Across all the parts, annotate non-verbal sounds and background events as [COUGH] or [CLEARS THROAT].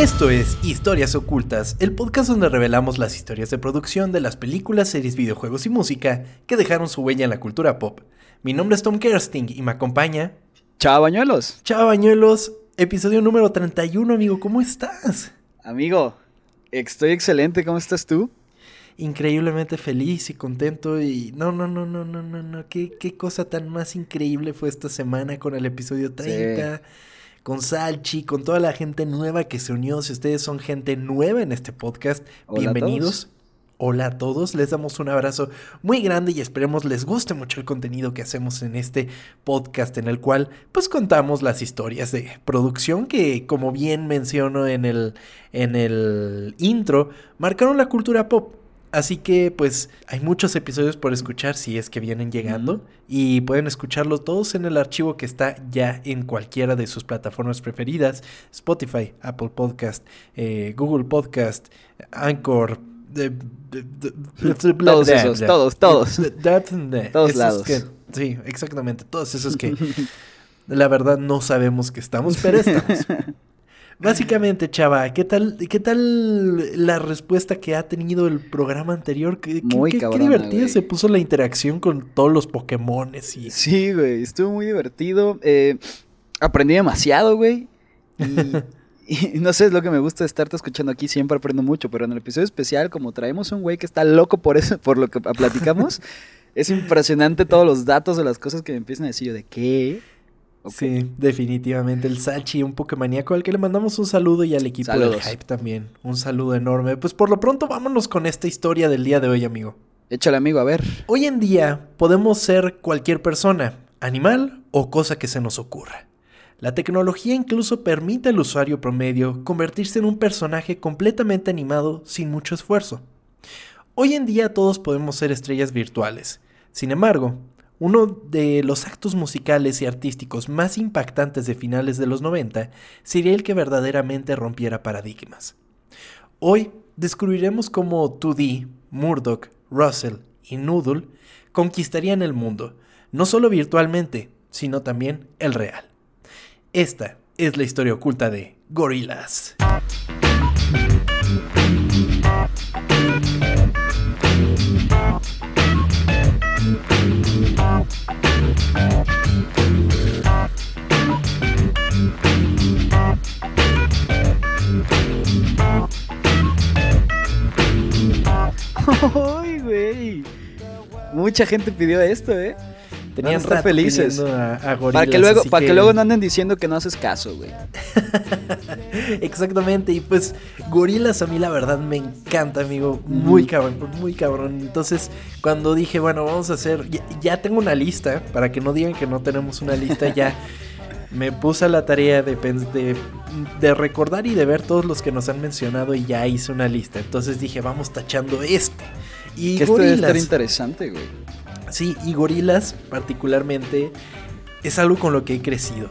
Esto es Historias Ocultas, el podcast donde revelamos las historias de producción de las películas, series, videojuegos y música que dejaron su huella en la cultura pop. Mi nombre es Tom Kersting y me acompaña... Chao, bañuelos. Chao, bañuelos. Episodio número 31, amigo. ¿Cómo estás? Amigo, estoy excelente. ¿Cómo estás tú? Increíblemente feliz y contento y no, no, no, no, no, no, no. ¿Qué, qué cosa tan más increíble fue esta semana con el episodio 30 con Salchi, con toda la gente nueva que se unió. Si ustedes son gente nueva en este podcast, bienvenidos. Hola a todos, les damos un abrazo muy grande y esperemos les guste mucho el contenido que hacemos en este podcast en el cual pues contamos las historias de producción que como bien menciono en el, en el intro, marcaron la cultura pop. Así que pues hay muchos episodios por escuchar si es que vienen llegando y pueden escucharlos todos en el archivo que está ya en cualquiera de sus plataformas preferidas, Spotify, Apple Podcast, eh, Google Podcast, Anchor. todos esos, todos, todos. todos lados. sí, exactamente, todos esos que [LAUGHS] la verdad no sabemos que estamos, pero estamos. [LAUGHS] Básicamente, chava, ¿qué tal, ¿qué tal la respuesta que ha tenido el programa anterior? Qué, muy qué, divertida se puso la interacción con todos los Pokémones y... Sí, güey, estuvo muy divertido. Eh, aprendí demasiado, güey. Y, [LAUGHS] no sé, es lo que me gusta estarte escuchando aquí, siempre aprendo mucho, pero en el episodio especial, como traemos un güey que está loco por eso, por lo que platicamos, [LAUGHS] es impresionante todos los datos de las cosas que me empiezan a decir yo de qué. Sí, definitivamente. El Sachi, un Pokémoníaco al que le mandamos un saludo y al equipo del Hype también. Un saludo enorme. Pues por lo pronto vámonos con esta historia del día de hoy, amigo. Échale, amigo, a ver. Hoy en día podemos ser cualquier persona, animal o cosa que se nos ocurra. La tecnología incluso permite al usuario promedio convertirse en un personaje completamente animado sin mucho esfuerzo. Hoy en día todos podemos ser estrellas virtuales. Sin embargo, uno de los actos musicales y artísticos más impactantes de finales de los 90 sería el que verdaderamente rompiera paradigmas. Hoy descubriremos cómo 2D, Murdoch, Russell y Noodle conquistarían el mundo, no solo virtualmente, sino también el real. Esta es la historia oculta de Gorillaz. [LAUGHS] ¡Ay, güey! Mucha gente pidió esto, ¿eh? Tenían re felices. para que luego, para que... luego no anden diciendo que no haces caso, güey. [LAUGHS] Exactamente. Y pues, gorilas a mí la verdad me encanta, amigo. Muy cabrón, muy cabrón. Entonces, cuando dije, bueno, vamos a hacer. Ya, tengo una lista. Para que no digan que no tenemos una lista, ya. [LAUGHS] me puse a la tarea de, de, de, recordar y de ver todos los que nos han mencionado y ya hice una lista. Entonces dije, vamos tachando este. Y que esto debe estar interesante, güey. Sí, y gorilas particularmente es algo con lo que he crecido.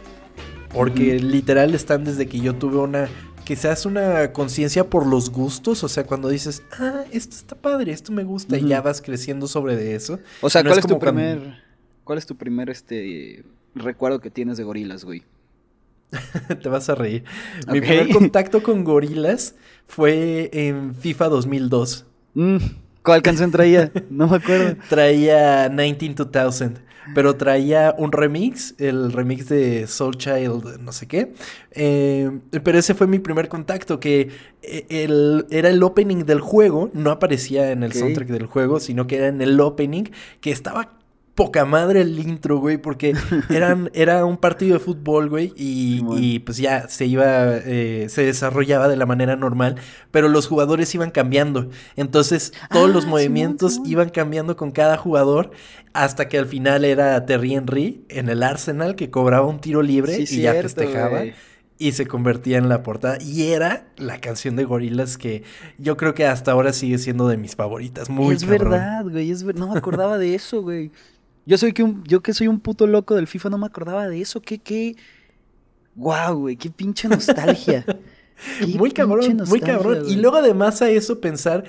Porque literal están desde que yo tuve una quizás una conciencia por los gustos, o sea, cuando dices, ah, esto está padre, esto me gusta, y ya vas creciendo sobre de eso. O sea, ¿cuál es, tu primer, cuál es tu primer, este, recuerdo que tienes de gorilas, güey? [LAUGHS] Te vas a reír. Mi primer contacto [LAUGHS] con gorilas fue en FIFA 2002. Mm. ¿Cuál canción traía? No me acuerdo. [LAUGHS] traía 19-2000, pero traía un remix, el remix de Soul Child, no sé qué. Eh, pero ese fue mi primer contacto, que eh, el, era el opening del juego, no aparecía en el soundtrack del juego, sino que era en el opening, que estaba poca madre el intro, güey, porque [LAUGHS] eran, era un partido de fútbol, güey, y, pues ya se iba, eh, se desarrollaba de la manera normal, pero los jugadores iban cambiando. Entonces, todos los ah, movimientos iban cambiando con cada jugador, hasta que al final era Terry Henry en el Arsenal, que cobraba un tiro libre y ya festejaba. y se convertía en la portada. Y era la canción de Gorilas que yo creo que hasta ahora sigue siendo de mis favoritas. Muy Es verdad, güey. Es No me acordaba de eso, güey. Yo soy que un, yo que soy un puto loco del FIFA no me acordaba de eso. Qué, qué. Guau, güey, qué pinche nostalgia. [LAUGHS] muy cabrón, muy cabrón. Y luego además a eso pensar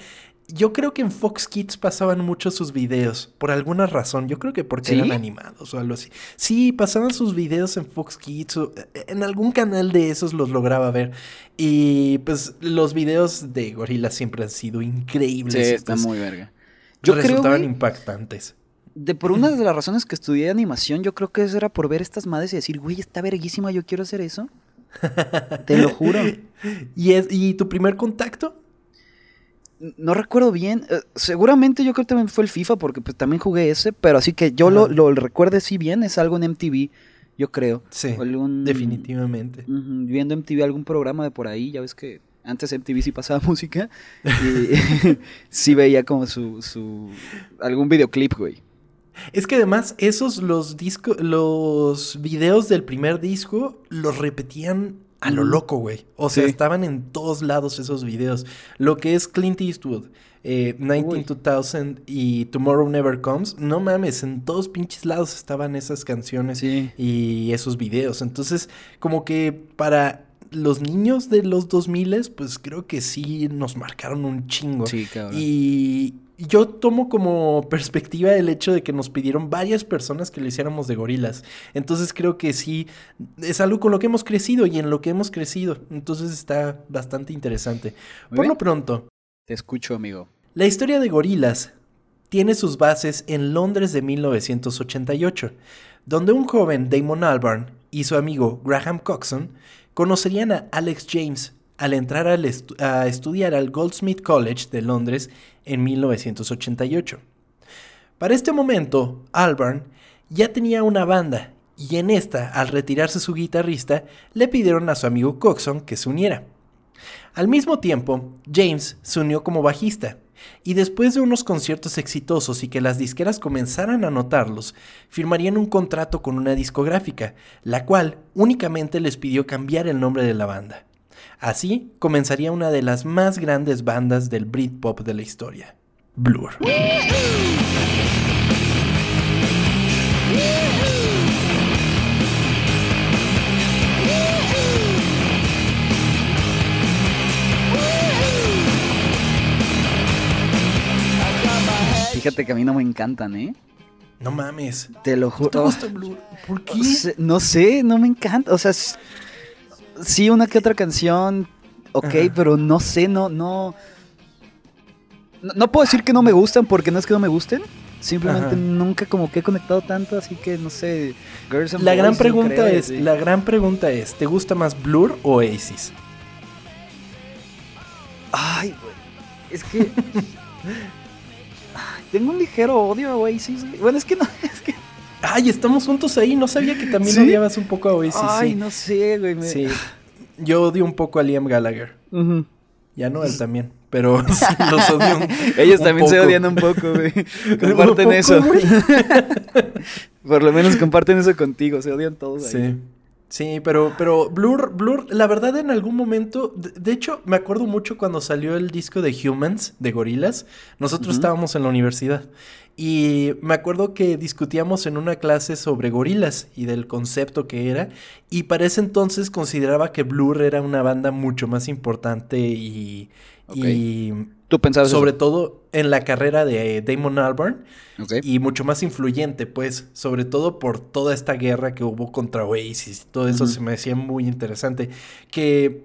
yo creo que en Fox Kids pasaban mucho sus videos, por alguna razón. Yo creo que porque eran animados o algo así. Sí, pasaban sus videos en Fox Kids o eh, en algún canal de esos los lograba ver. Y pues los videos de Gorila siempre han sido increíbles. Sí, están muy verga. Yo resultaban impactantes. De por una de las razones que estudié animación, yo creo que eso era por ver estas madres y decir, güey, está verguísima, yo quiero hacer eso. [LAUGHS] Te lo juro. ¿Y, es, ¿Y tu primer contacto? No recuerdo bien. Eh, seguramente yo creo que también fue el FIFA porque pues también jugué ese, pero así que yo lo, lo recuerde sí bien, es algo en MTV, yo creo. Sí, definitivamente. viendo MTV algún programa de por ahí, ya ves que antes MTV sí pasaba [LAUGHS] música y [LAUGHS] sí veía como su, su algún videoclip, güey. Es que además esos los discos los videos del primer disco los repetían a lo loco, güey. O sea, estaban en todos lados esos videos. Lo que es Clint Eastwood, eh, 192000 y Tomorrow Never Comes, no mames, en todos pinches lados estaban esas canciones y esos videos. Entonces, como que para los niños de los 2000, pues creo que sí nos marcaron un chingo. Sí, cabrón. Y yo tomo como perspectiva el hecho de que nos pidieron varias personas que lo hiciéramos de gorilas. Entonces creo que sí, es algo con lo que hemos crecido y en lo que hemos crecido. Entonces está bastante interesante. Por lo pronto. Te escucho, amigo. La historia de gorilas tiene sus bases en Londres de 1988, donde un joven Damon Albarn y su amigo Graham Coxon conocerían a Alex James al entrar a estudiar al Goldsmith College de Londres en 1988. Para este momento, Albarn ya tenía una banda y en esta, al retirarse su guitarrista, le pidieron a su amigo Coxon que se uniera. Al mismo tiempo, James se unió como bajista, y después de unos conciertos exitosos y que las disqueras comenzaran a notarlos, firmarían un contrato con una discográfica, la cual únicamente les pidió cambiar el nombre de la banda. Así comenzaría una de las más grandes bandas del Britpop de la historia, Blur. Fíjate que a mí no me encantan, ¿eh? No mames. Te lo juro. ¿Te gusta Blur? ¿Por qué? No sé, no me encanta. O sea, sí, una que otra canción, ok, pero no sé, no, no, no. puedo decir que no me gustan porque no es que no me gusten. Simplemente nunca como que he conectado tanto, así que no sé. la gran pregunta es, la gran pregunta es, ¿te gusta más Blur o Oasis? Ay, güey. Es que [LAUGHS] tengo un ligero odio a Oasis. Bueno, es que no, [LAUGHS] es que Ay, estamos juntos ahí. No sabía que también odiabas un poco a Oasis. Ay, no sé, güey. Sí. Yo odio un poco a Liam Gallagher. Ya no, él también. Pero [LAUGHS] los odio. [LAUGHS] Ellos también se odian un poco, güey. [LAUGHS] Comparten eso. Por lo menos comparten eso contigo. Se odian todos ahí. Sí. Sí, pero, pero Blur, Blur, la verdad en algún momento, de, hecho me acuerdo mucho cuando salió el disco de Humans, de Gorilas, nosotros estábamos en la universidad y me acuerdo que discutíamos en una clase sobre gorilas y del concepto que era. Y para ese entonces consideraba que Blur era una banda mucho más importante y. ¿Tú pensabas Sobre todo en la carrera de Damon Albarn. Y mucho más influyente, pues. Sobre todo por toda esta guerra que hubo contra Oasis. Todo eso se me decía muy interesante. Que.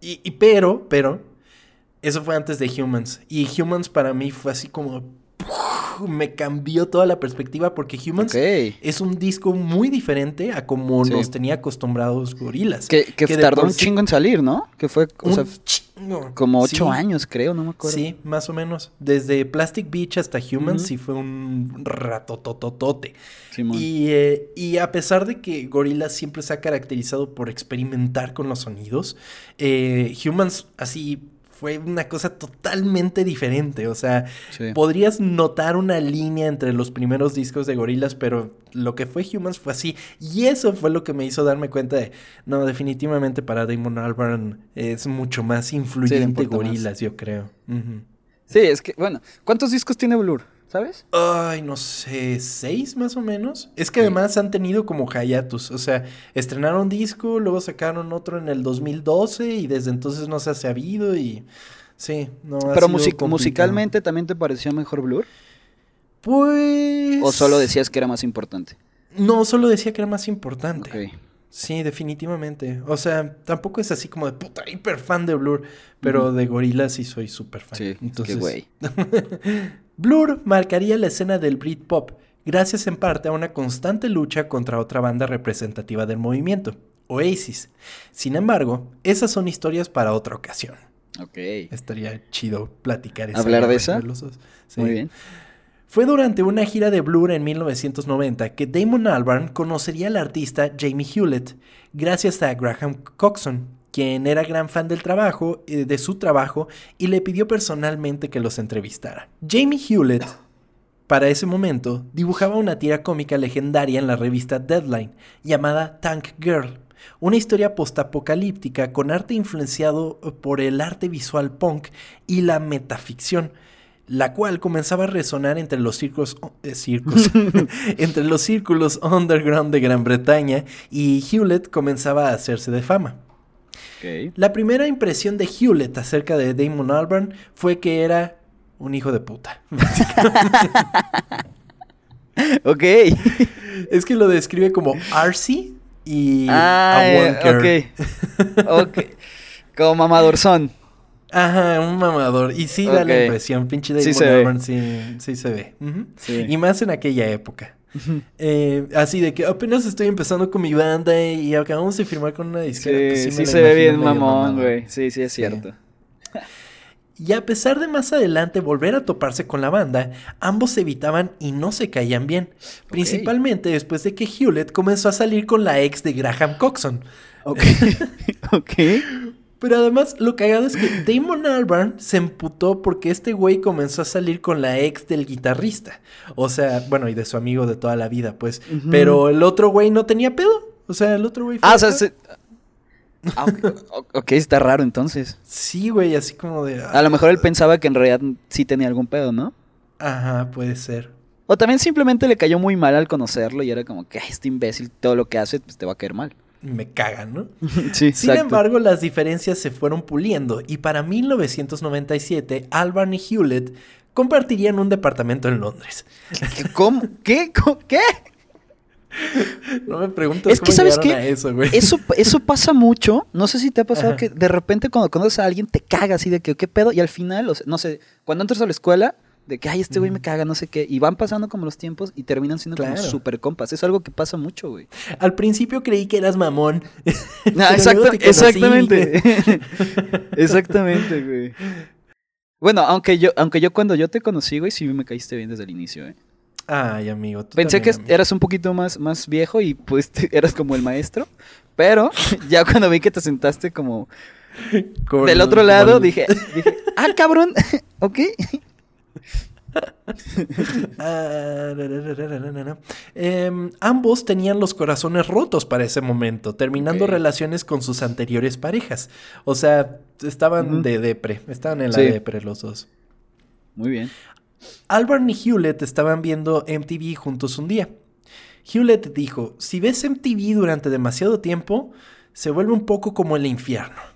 Y, y pero, pero. Eso fue antes de Humans. Y Humans para mí fue así como me cambió toda la perspectiva porque Humans es un disco muy diferente a como nos tenía acostumbrados Gorilas. Que, tardó un chingo en salir, ¿no? Que fue como ocho años, creo, no me acuerdo. Sí, más o menos. Desde Plastic Beach hasta Humans sí fue un ratotototote. Y, eh, y a pesar de que Gorillaz siempre se ha caracterizado por experimentar con los sonidos, eh, Humans así fue una cosa totalmente diferente. O sea, podrías notar una línea entre los primeros discos de Gorillaz, pero lo que fue Humans fue así. Y eso fue lo que me hizo darme cuenta de, no, definitivamente para Damon Albarn es mucho más influyente Gorillaz, yo creo. Sí, es que, bueno, ¿cuántos discos tiene Blur? ¿Sabes? Ay, no sé, seis más o menos. Es que además han tenido como hiatus. O sea, estrenaron disco, luego sacaron otro en el 2012 y desde entonces no se ha sabido y Sí, no ha Pero musicalmente también te pareció mejor Blur? Pues. ¿O solo decías que era más importante? No, solo decía que era más importante. Sí, definitivamente. O sea, tampoco es así como de puta hiper fan de Blur, pero de Gorillaz sí soy súper fan. Sí, Entonces, güey. [LAUGHS] Blur marcaría la escena del Britpop, gracias en parte a una constante lucha contra otra banda representativa del movimiento, Oasis. Sin embargo, esas son historias para otra ocasión. Ok. Estaría chido platicar eso. ¿Hablar de eso? Muy bien. Fue durante una gira de Blur en 1990 que Damon Albarn conocería al artista Jamie Hewlett, gracias a Graham Coxon, quien era gran fan del trabajo, eh, de su trabajo, y le pidió personalmente que los entrevistara. Jamie Hewlett, para ese momento, dibujaba una tira cómica legendaria en la revista Deadline, llamada Tank Girl, una historia postapocalíptica con arte influenciado por el arte visual punk y la metaficción, la cual comenzaba a resonar entre los eh, [LAUGHS] [LAUGHS] entre los círculos underground de Gran Bretaña y Hewlett comenzaba a hacerse de fama. La primera impresión de Hewlett acerca de Damon Albarn fue que era un hijo de puta. [LAUGHS] ok. Es que lo describe como Arcy y ah, a Ok. Ok. Como mamadorzón. Ajá, un mamador. Y sí da la impresión, pinche Damon sí Albarn sí, sí, se ve. Y más en aquella época. Eh, así de que apenas estoy empezando con mi banda y acabamos de firmar con una disquera. Sí, pues sí, se ve bien mamón, güey. Sí, sí, es cierto. Y a pesar de más adelante volver a toparse con la banda, ambos evitaban y no se caían bien. Principalmente después de que Hewlett comenzó a salir con la ex de Graham Coxon. Ok. [LAUGHS] ok. Pero además, lo cagado es que Damon Albarn se emputó porque este güey comenzó a salir con la ex del guitarrista. O sea, bueno, y de su amigo de toda la vida, pues. Pero el otro güey no tenía pedo. O sea, el otro güey. Ah, o sea, ah, [LAUGHS] ok, está raro entonces. Sí, güey, así como de. a lo mejor él pensaba que en realidad sí tenía algún pedo, ¿no? Ajá, puede ser. O también simplemente le cayó muy mal al conocerlo y era como que este imbécil, todo lo que hace, pues te va a caer mal me cagan, ¿no? [LAUGHS] Sí, Sin embargo, las diferencias se fueron puliendo y para 1997 Albarn y Hewlett compartirían un departamento en Londres. ¿Cómo? ¿Qué? ¿Qué? [LAUGHS] No me pregunto es que sabes que eso, güey. Eso, eso pasa mucho. No sé si te ha pasado que de repente cuando conoces a alguien te cagas así de que qué pedo y al final, no sé, cuando entras a la escuela de que, ay, este güey me caga, no sé qué. Y van pasando como los tiempos y terminan siendo como súper compas. Es algo que pasa mucho, güey. Al principio creí que eras mamón. [LAUGHS] Ah, exactamente. [LAUGHS] exactamente, güey. Bueno, aunque yo, aunque yo cuando yo te conocí, güey, sí me caíste bien desde el inicio, eh. Ay, amigo. Pensé que eras un poquito más, más viejo y pues [LAUGHS] eras como el maestro. Pero ya cuando vi que te sentaste como del otro lado, dije, dije, ah, cabrón, ok. Em, ambos tenían los corazones rotos para ese momento, terminando relaciones con sus anteriores parejas. O sea, estaban de depre, estaban en la depre los dos. Muy bien. Albarn y Hewlett estaban viendo MTV juntos un día. Hewlett dijo, si ves MTV durante demasiado tiempo, se vuelve un poco como el infierno.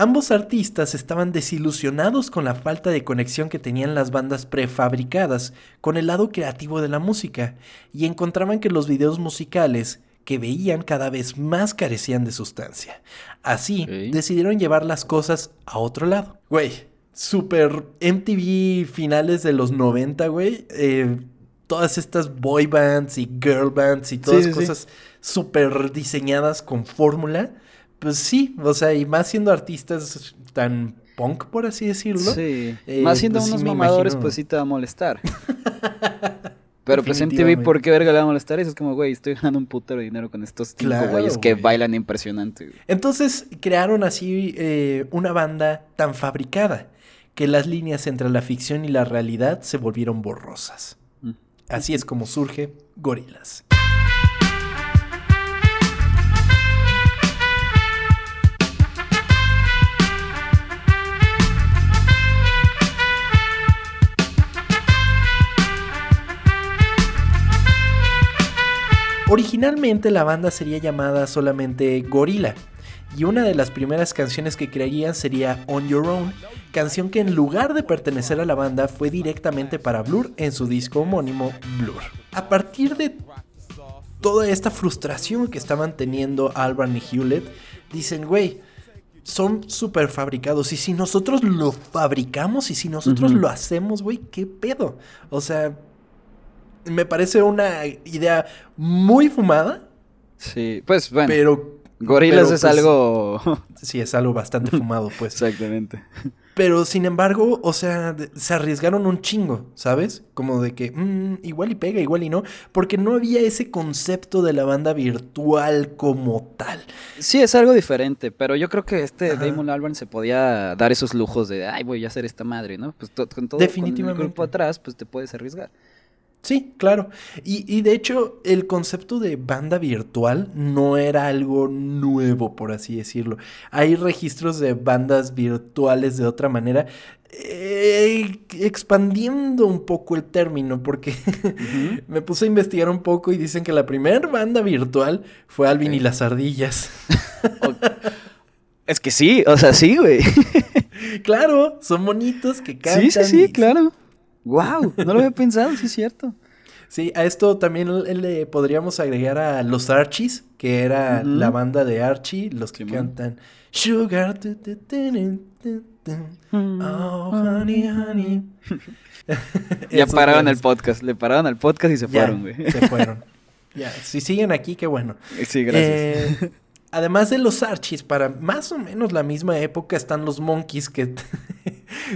Ambos artistas estaban desilusionados con la falta de conexión que tenían las bandas prefabricadas con el lado creativo de la música y encontraban que los videos musicales que veían cada vez más carecían de sustancia. Así decidieron llevar las cosas a otro lado. Güey, super MTV finales de los 90, güey. Eh, todas estas boy bands y girl bands y todas cosas súper diseñadas con fórmula pues sí, o sea, y más siendo artistas tan punk, por así decirlo. Sí. Eh, más siendo pues unos mamadores, pues sí te va a molestar. [LAUGHS] Pero pues en TV, ¿por qué verga le va a molestar? Eso es como, güey, estoy ganando un putero de dinero con estos cinco güeyes que bailan impresionante. Entonces crearon así eh, una banda tan fabricada que las líneas entre la ficción y la realidad se volvieron borrosas. Mm. Así es como surge Gorilas. Originalmente la banda sería llamada solamente Gorilla y una de las primeras canciones que crearían sería On Your Own, canción que en lugar de pertenecer a la banda fue directamente para Blur en su disco homónimo Blur. A partir de toda esta frustración que estaban teniendo Albarn y Hewlett, dicen, güey, son super fabricados. Y si nosotros lo fabricamos y si nosotros lo hacemos, güey, ¿qué pedo? O sea, me parece una idea muy fumada. Sí, pues bueno. Pero. Gorilas es pues, algo. [LAUGHS] sí, es algo bastante fumado, pues. Exactamente. Pero sin embargo, o sea, se arriesgaron un chingo, ¿sabes? Como de que mm, igual y pega, igual y no, porque no había ese concepto de la banda virtual como tal. Sí, es algo diferente, pero yo creo que este Damon Albarn se podía dar esos lujos de, ay, voy a hacer esta madre, ¿no? Pues con todo Definitivamente. el grupo atrás, pues te puedes arriesgar. Sí, claro. Y, de hecho, el concepto de banda virtual no era algo nuevo, por así decirlo. Hay registros de bandas virtuales de otra manera, eh, expandiendo un poco el término, porque [LAUGHS] me puse a investigar un poco y dicen que la primera banda virtual fue Alvin y las ardillas. [LAUGHS] es que sí, o sea, sí, güey. [LAUGHS] claro, son bonitos que cantan. Sí, sí, sí, claro. Wow, no lo había pensado, sí es cierto. Sí, a esto también le podríamos agregar a los Archies, que era la banda de Archie, los que cantan Sugar. oh, honey, honey. [LAUGHS] ya pararon el podcast, le pararon el podcast y se fueron, güey. Se fueron. Ya, si siguen aquí, qué bueno. Sí, gracias. Eh, además de los Archies, para más o menos la misma época están los Monkeys que... [LAUGHS]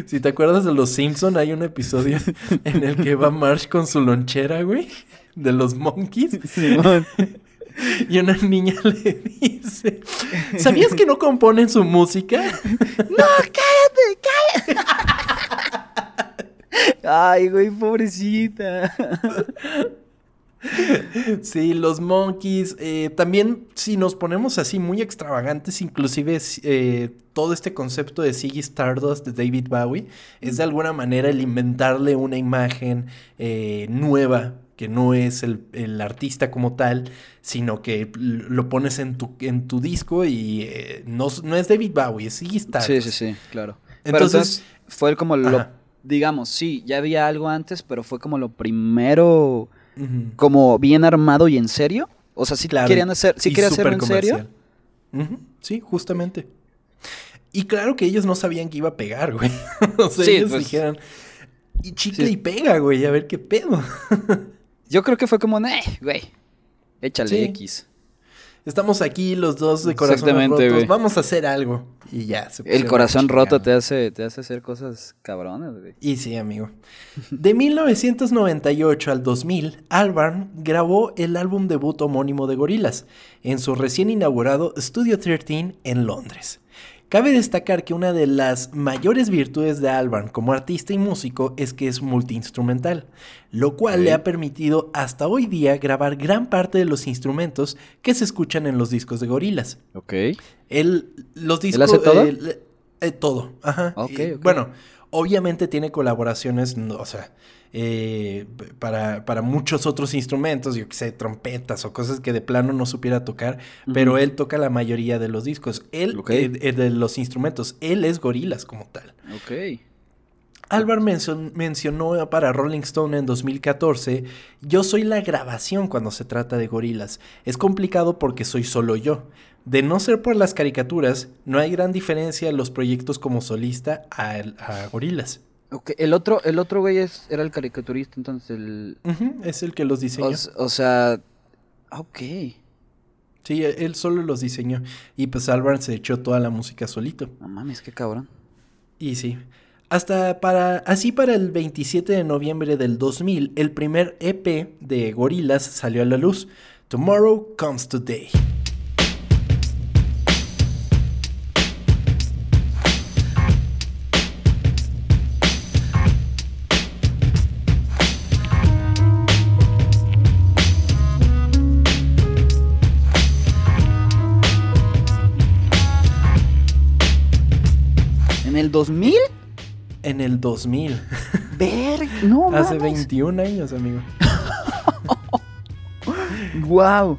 si te acuerdas de los Simpson, hay un episodio [LAUGHS] en el que va Marsh con su lonchera, güey, de los Monkeys. [LAUGHS] Y una niña le dice, ¿sabías que no componen su música? [LAUGHS] no, cállate, cállate. Ay, güey, pobrecita. Sí, los Monkeys. Eh, también, si nos ponemos así muy extravagantes, inclusive eh, todo este concepto de Ziggy Stardust de David Bowie es de alguna manera el inventarle una imagen eh, nueva que no es el, artista como tal, sino que lo pones en tu, en tu disco y no, no, es David Bowie, es Stardust. Sí, sí, sí, claro. Entonces, fue como lo, digamos, sí, ya había algo antes, pero fue como lo primero como bien armado y en serio. O sea, si querían hacer, si querían hacerlo en serio. Sí, justamente. Y claro que ellos no sabían que iba a pegar, güey. [LAUGHS] o sea, ellos pues, dijeron, y chicle y pega, güey, a ver qué pedo. Yo creo que fue como, eh, güey, échale X. Estamos aquí los dos de corazón rotos, vamos a hacer algo. Y ya. Se el corazón roto te hace, te hace hacer cosas cabronas, güey. Y sí, amigo. De 1998 al 2000, Albarn grabó el álbum debut homónimo de Gorillaz en su recién inaugurado Studio 13 en Londres. Cabe destacar que una de las mayores virtudes de Albarn como artista y músico es que es multiinstrumental, lo cual le ha permitido hasta hoy día grabar gran parte de los instrumentos que se escuchan en los discos de Gorilas. Ok. Él, los discos... hace todo? Eh, eh, todo, ajá. Bueno, obviamente tiene colaboraciones, o sea, eh, para, para, muchos otros instrumentos, yo que sé, trompetas o cosas que de plano no supiera tocar, pero él toca la mayoría de los discos. Él, eh, eh, de los instrumentos, él es gorilas como tal. Ok. Álvaro mencionó para Rolling Stone en 2014, yo soy la grabación cuando se trata de gorilas. Es complicado porque soy solo yo. De no ser por las caricaturas, no hay gran diferencia en los proyectos como solista a, a gorilas. El otro, el otro güey es, era el caricaturista, entonces el... es el que los diseñó. O, sea, ok. Sí, e, él solo los diseñó. Y pues Albarn se echó toda la música solito. No mames, qué cabrón. Y sí. Hasta para, así para el 27 de noviembre del 2000, el primer EP de Gorillaz salió a la luz. Tomorrow Comes Today. El 2000? En el 2000. Ver, [LAUGHS] no Hace 21 años, amigo. [LAUGHS] wow.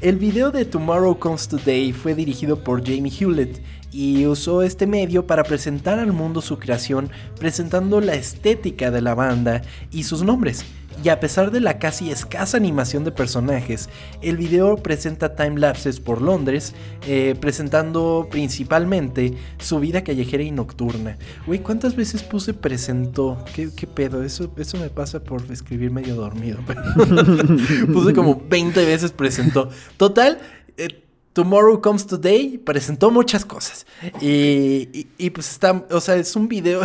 El video de Tomorrow Comes Today fue dirigido por Jamie Hewlett y usó este medio para presentar al mundo su creación, presentando la estética de la banda y sus nombres. Y a pesar de la casi escasa animación de personajes, el video presenta timelapses por Londres, eh, presentando principalmente su vida callejera y nocturna. Güey, ¿cuántas veces puse presentó? ¿Qué, qué pedo? Eso, eso me pasa por escribir medio dormido. [LAUGHS] puse como 20 veces presentó. Total, eh, Tomorrow Comes Today presentó muchas cosas. Y, y, pues está, o sea, es un video.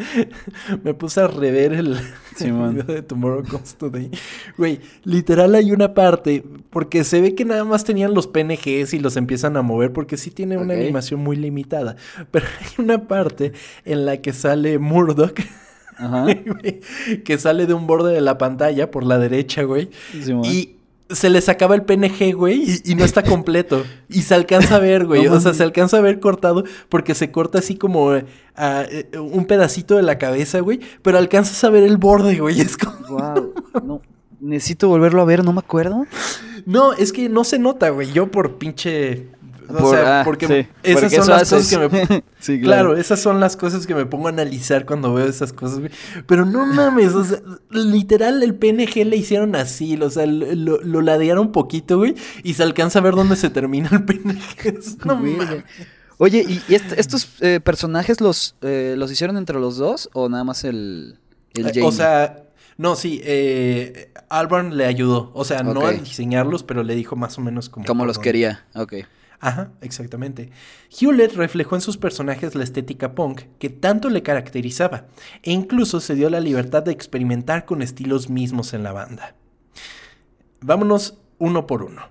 [LAUGHS] Me puse a rever el, video de Tomorrow Comes Today. Güey, literal hay una parte, porque se ve que nada más tenían los PNGs y los empiezan a mover, porque sí tiene una animación muy limitada. Pero [LAUGHS] hay una parte en la que sale Murdoch. Ajá. [LAUGHS] que sale de un borde de la pantalla por la derecha, güey. y se les acaba el PNG, güey, y, no está [LAUGHS] completo. Y se alcanza a ver, güey. o sea, se alcanza a ver cortado porque se corta así como eh, eh, un pedacito de la cabeza, güey. Pero alcanzas a ver el borde, güey. [LAUGHS] Es como. Wow. No. Necesito volverlo a ver, no me acuerdo. No, es que no se nota, güey. Yo por pinche o sea, ah, porque esas son las cosas que me... [LAUGHS] sí, claro. esas son las cosas que me pongo a analizar cuando veo esas cosas. Pero no mames, o sea, literal el PNG le hicieron así, o sea, lo, lo ladearon un poquito, güey, y se alcanza a ver dónde se termina el PNG. [LAUGHS] [LAUGHS] No mames. Oye, ¿y, estos eh, personajes los, eh, los hicieron entre los dos o nada más el, el eh, O sea, no, sí, eh, Albarn le ayudó. O sea, no a diseñarlos, pero le dijo más o menos como... Como los quería, ok. Ajá, exactamente. Hewlett reflejó en sus personajes la estética punk que tanto le caracterizaba, e incluso se dio la libertad de experimentar con estilos mismos en la banda. Vámonos uno por uno.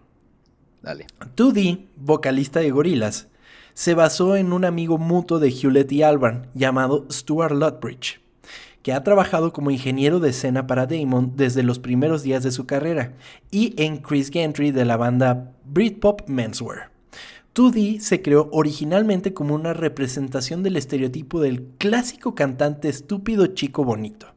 Dale. 2D, vocalista de Gorillaz, se basó en un amigo mutuo de Hewlett y Albarn llamado Stuart Lutbridge, que ha trabajado como ingeniero de escena para Damon desde los primeros días de su carrera, y en Chris Gentry de la banda Britpop Menswear. 2D se creó originalmente como una representación del estereotipo del clásico cantante estúpido chico bonito,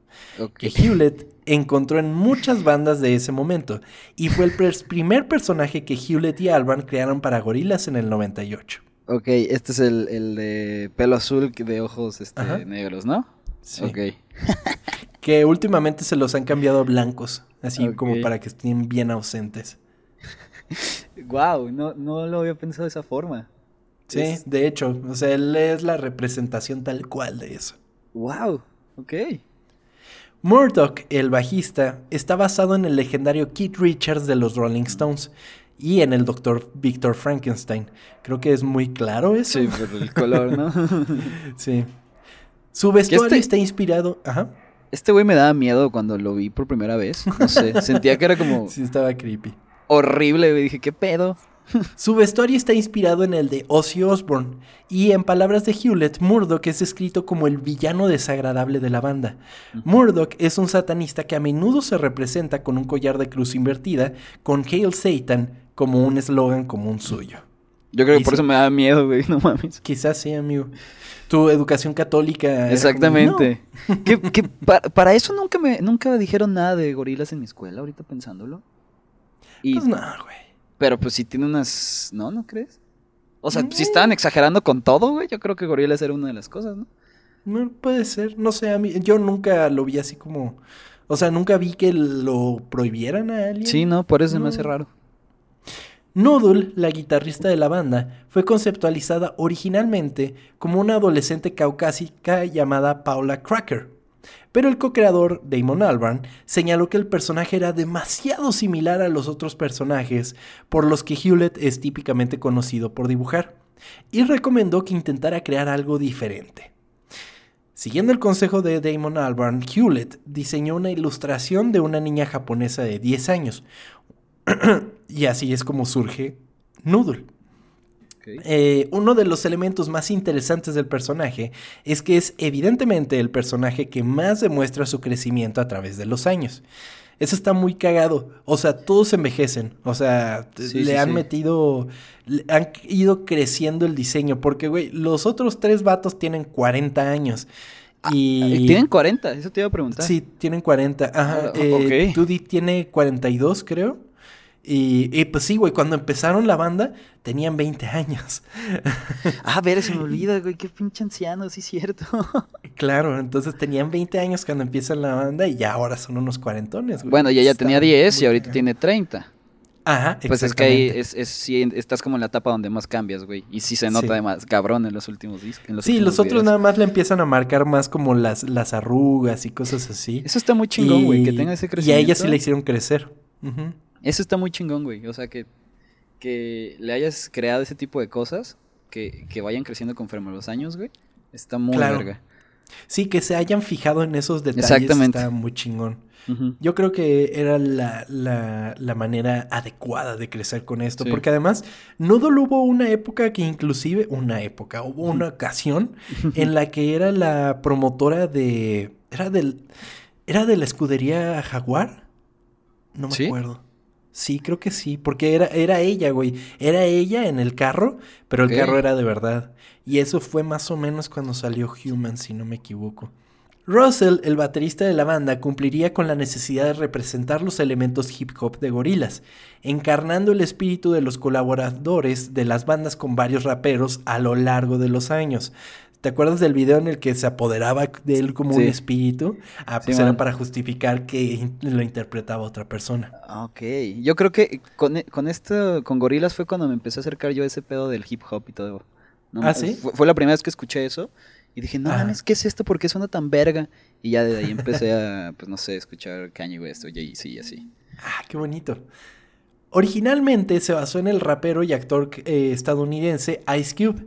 que Hewlett encontró en muchas bandas de ese momento, y fue el primer personaje que Hewlett y Alban crearon para Gorillaz en el 98. Ok, este es el, de pelo azul de ojos este, negros, ¿no? Sí. Ok. [LAUGHS] que últimamente se los han cambiado a blancos, así como para que estén bien ausentes. [LAUGHS] Wow, no, no lo había pensado de esa forma. Sí, de hecho, o sea, él es la representación tal cual de eso. Wow, ok. Murdoch, el bajista, está basado en el legendario Keith Richards de los Rolling Stones y en el Dr. Victor Frankenstein. Creo que es muy claro eso. Sí, por el color, ¿no? [LAUGHS] sí. Su vestuario este está inspirado. Ajá. Este güey me daba miedo cuando lo vi por primera vez. No sé, sentía que era como. Sí, estaba creepy horrible, me Dije, ¿qué pedo? [LAUGHS] Su vestuario está inspirado en el de Ozzy Osbourne, y en palabras de Hewlett, Murdoch es escrito como el villano desagradable de la banda. Murdoch es un satanista que a menudo se representa con un collar de cruz invertida, con Hail Satan como un eslogan común suyo. Yo creo que por eso me da miedo, güey, [LAUGHS] no mames. Quizás sí, amigo. Tu educación católica. Exactamente. [LAUGHS] para, eso nunca me nunca dijeron nada de gorilas en mi escuela, ahorita pensándolo. Pues no, güey. Pero pues si tiene unas. ¿No? ¿No crees? O sea, si estaban exagerando con todo, güey, yo creo que Gorillaz era una de las cosas, ¿no? No, puede ser. No sé, a mí. Yo nunca lo vi así como. O sea, nunca vi que lo prohibieran a alguien. Sí, no, por eso me hace raro. Noodle, la guitarrista de la banda, fue conceptualizada originalmente como una adolescente caucásica llamada Paula Cracker. Pero el co-creador, Damon Albarn, señaló que el personaje era demasiado similar a los otros personajes por los que Hewlett es típicamente conocido por dibujar, y recomendó que intentara crear algo diferente. Siguiendo el consejo de Damon Albarn, Hewlett diseñó una ilustración de una niña japonesa de 10 años, [CLEARS THROAT] y así es como surge Noodle. Eh, uno de los elementos más interesantes del personaje es que es evidentemente el personaje que más demuestra su crecimiento a través de los años. Eso está muy cagado. O sea, todos envejecen. O sea, le han metido. han ido creciendo el diseño. Porque, güey, los otros tres vatos tienen 40 años. Ah, y... ¿Tienen 40? Eso te iba a preguntar. Sí, tienen 40. Ajá. Ah, eh, tiene 42, creo. Y, pues sí, güey, cuando empezaron la banda tenían 20 años. [LAUGHS] ah, a ver, se me olvida, güey, qué pinche anciano, sí es cierto. [LAUGHS] claro, entonces tenían 20 años cuando empiezan la banda y ya ahora son unos cuarentones, güey. Bueno, y ella tenía 10 y ahorita tiene 30. Ajá, Pues es que ahí es, es, sí, estás como en la etapa donde más cambias, güey. Y sí se nota además cabrón en los últimos discos. sí, los otros nada más le empiezan a marcar más como las, las arrugas y cosas así. Eso está muy chingón, güey, que tenga ese crecimiento. Y a ella sí le hicieron crecer. Eso está muy chingón, güey. O sea, que, que le hayas creado ese tipo de cosas, que, que vayan creciendo conforme los años, güey. Está muy larga. Sí, que se hayan fijado en esos detalles Exactamente. está muy chingón. Yo creo que era la, la, manera adecuada de crecer con esto, porque además no hubo una época que inclusive, una época, hubo una ocasión [LAUGHS] en la que era la promotora de, era del, era de la escudería Jaguar, no me acuerdo. Sí, creo que sí, porque era, era ella, güey. Era ella en el carro, pero el carro era de verdad. Y eso fue más o menos cuando salió Human, si no me equivoco. Russell, el baterista de la banda, cumpliría con la necesidad de representar los elementos hip hop de gorilas, encarnando el espíritu de los colaboradores de las bandas con varios raperos a lo largo de los años. ¿Te acuerdas del video en el que se apoderaba de él como un espíritu? Ah, pues era para justificar que lo interpretaba otra persona. Ah, ok. Yo creo que con, con esto, con Gorilas fue cuando me empecé a acercar yo a ese pedo del hip hop y todo. ¿Ah, sí? Fue, la primera vez que escuché eso. Y dije, no mames, ¿qué es esto? ¿Por qué suena tan verga? Y ya de ahí empecé a, pues no sé, escuchar Kanye West o Jay-Z y así. Ah, qué bonito. Originalmente se basó en el rapero y actor eh, estadounidense Ice Cube.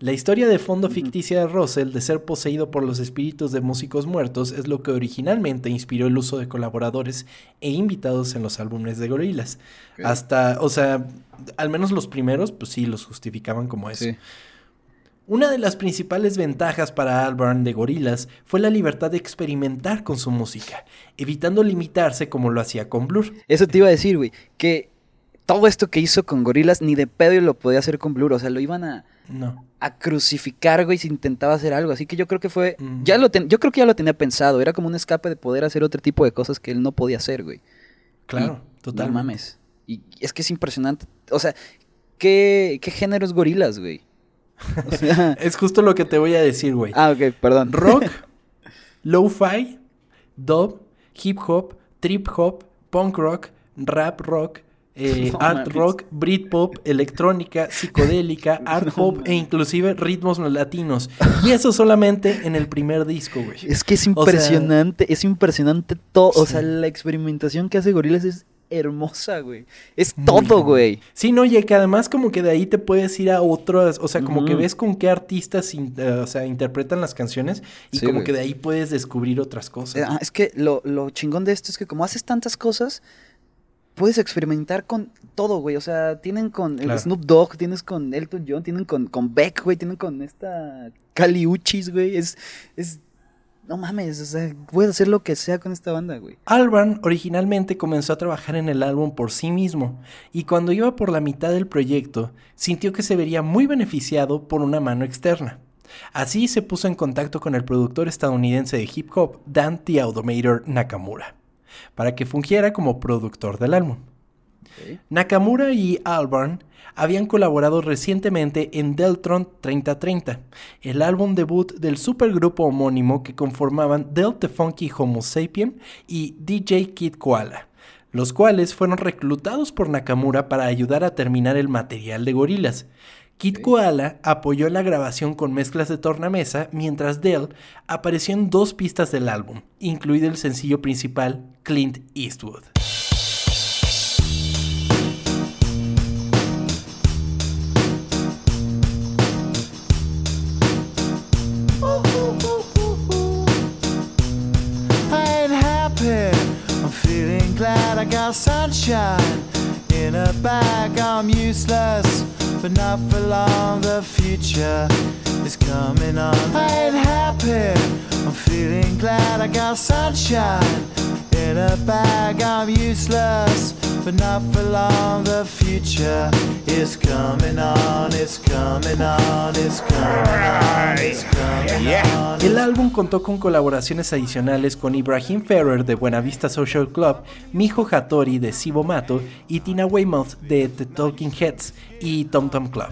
La historia de fondo ficticia de Russell de ser poseído por los espíritus de músicos muertos es lo que originalmente inspiró el uso de colaboradores e invitados en los álbumes de Gorillaz. Hasta, o sea, al menos los primeros, pues sí, los justificaban como eso. Una de las principales ventajas para Albarn de Gorillaz fue la libertad de experimentar con su música, evitando limitarse como lo hacía con Blur. Eso te iba a decir, güey, que todo esto que hizo con Gorillaz ni de pedo lo podía hacer con Blur, o sea, lo iban a a crucificar, güey, si intentaba hacer algo, así que yo creo que fue ya lo yo creo que ya lo tenía pensado, era como un escape de poder hacer otro tipo de cosas que él no podía hacer, güey. Claro, total. mames. Y es que es impresionante, o sea, ¿qué, qué género es Gorillaz, güey? [LAUGHS] es justo lo que te voy a decir, güey. Ah, ok, perdón. Rock, [LAUGHS] lo-fi, dub, hip hop, trip hop, punk rock, rap rock, eh, [LAUGHS] art rock, Britpop, electrónica, psicodélica, [LAUGHS] art pop e inclusive ritmos latinos. Y eso solamente en el primer disco, güey. Es que es impresionante, es impresionante todo. O sea, la experimentación que hace Gorillaz es hermosa, güey. Es todo, güey. Sí, no, y que además como que de ahí te puedes ir a otras, o sea, como que ves con qué artistas, eh, o sea, interpretan las canciones y como que de ahí puedes descubrir otras cosas. Ah, es que lo, lo chingón de esto es que como haces tantas cosas, puedes experimentar con todo, güey. O sea, tienen con Snoop Dogg, tienes con Elton John, tienen con, con Beck, güey, tienen con esta Cali Uchis, güey. Es, es no mames, o sea, puedes hacer lo que sea con esta banda, güey. Alban originalmente comenzó a trabajar en el álbum por sí mismo, y cuando iba por la mitad del proyecto, sintió que se vería muy beneficiado por una mano externa. Así se puso en contacto con el productor estadounidense de hip hop, Dan The Automator Nakamura, para que fungiera como productor del álbum. Nakamura y Albarn habían colaborado recientemente en Deltron 3030, el álbum debut del supergrupo homónimo que conformaban Delta Funky Homo Sapien y DJ Kid Koala, los cuales fueron reclutados por Nakamura para ayudar a terminar el material de Gorilas. Kid Koala apoyó la grabación con mezclas de tornamesa, mientras Dell apareció en dos pistas del álbum, incluido el sencillo principal Clint Eastwood. got sunshine in a bag. I'm useless, but not for long. The future is coming on. I ain't happy. I'm feeling glad I got sunshine in a bag. I'm useless, but not for long. The future is coming on, it's coming on, it's coming on, it's coming on. El álbum contó con colaboraciones adicionales con Ibrahim Ferrer de Buenavista Social Club, Mijo Hattori de Sibo Mato y Tina Weymouth de The Talking Heads y Tom Tom Club.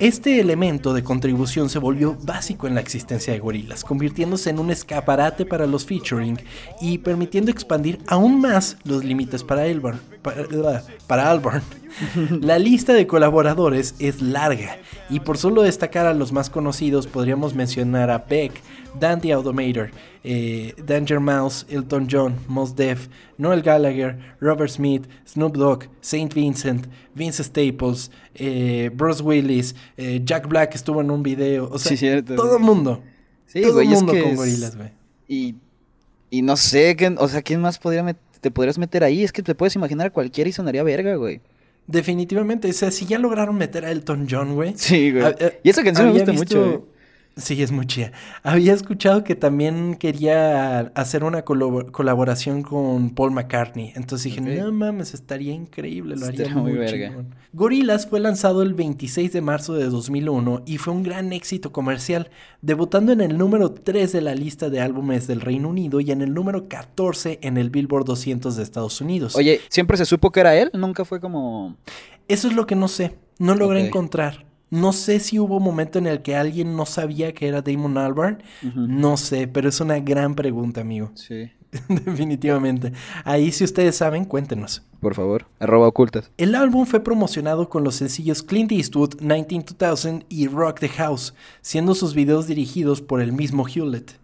Este elemento de contribución se volvió básico en la existencia de Gorillaz, convirtiéndose en un escaparate para los featuring y permitiendo expandir aún más los límites para, Elborn, para, para Albarn. [LAUGHS] La lista de colaboradores es larga y por solo destacar a los más conocidos podríamos mencionar a Beck, Dan the Automator, eh, Danger Mouse, Elton John, Mos Def, Noel Gallagher, Robert Smith, Snoop Dogg, Saint Vincent, Vince Staples, eh, Bruce Willis, eh, Jack Black estuvo en un video, o sea, todo el mundo. Sí, todo el mundo con gorilas, güey. Y, y no sé, o sea, ¿quién más podría te podrías meter ahí? Es que te puedes imaginar a cualquiera y sonaría verga, güey. Definitivamente, o sea, si ya lograron meter a Elton John, güey. Sí, güey. y esa canción me gusta mucho. Sí, es muy chida. Había escuchado que también quería hacer una colaboración con Paul McCartney. Entonces dije, no mames, estaría increíble, lo haría muy, verga. Gorillaz fue lanzado el 26 de marzo de 2001 y fue un gran éxito comercial, debutando en el número 3 de la lista de álbumes del Reino Unido y en el número 14 en el Billboard 200 de Estados Unidos. Oye, ¿siempre se supo que era él? Nunca fue como... Eso es lo que no sé, no logré encontrar. No sé si hubo un momento en el que alguien no sabía que era Damon Albarn. No sé, pero es una gran pregunta, amigo. Sí. [LAUGHS] Definitivamente. Ahí si ustedes saben, cuéntenos. Por favor, arroba ocultas. El álbum fue promocionado con los sencillos Clint Eastwood, 192000 y Rock the House, siendo sus videos dirigidos por el mismo Hewlett.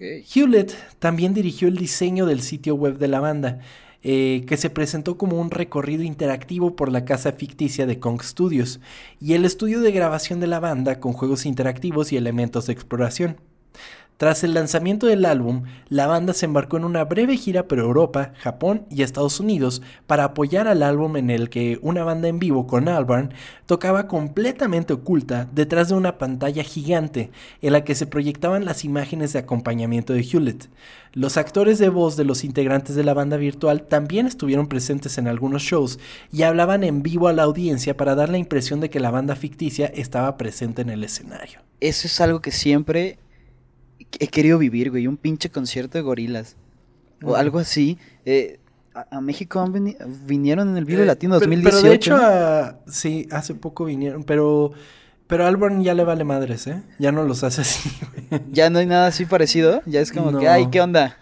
Hewlett también dirigió el diseño del sitio web de la banda, eh, que se presentó como un recorrido interactivo por la casa ficticia de Kong Studios y el estudio de grabación de la banda con juegos interactivos y elementos de exploración. Tras el lanzamiento del álbum, la banda se embarcó en una breve gira por Europa, Japón y Estados Unidos para apoyar al álbum en el que una banda en vivo con Albarn tocaba completamente oculta detrás de una pantalla gigante en la que se proyectaban las imágenes de acompañamiento de Hewlett. Los actores de voz de los integrantes de la banda virtual también estuvieron presentes en algunos shows y hablaban en vivo a la audiencia para dar la impresión de que la banda ficticia estaba presente en el escenario. Eso es algo que siempre he querido vivir, güey, un pinche concierto de gorilas. O algo así. Eh, a, México vinieron en el Vive eh, Latino 2018. Pero de hecho, sí, hace poco vinieron, pero... Pero Alborn ya le vale madres, ¿eh? Ya no los hace así. [LAUGHS] ya no hay nada así parecido. Ya es como que, ay, ¿qué onda?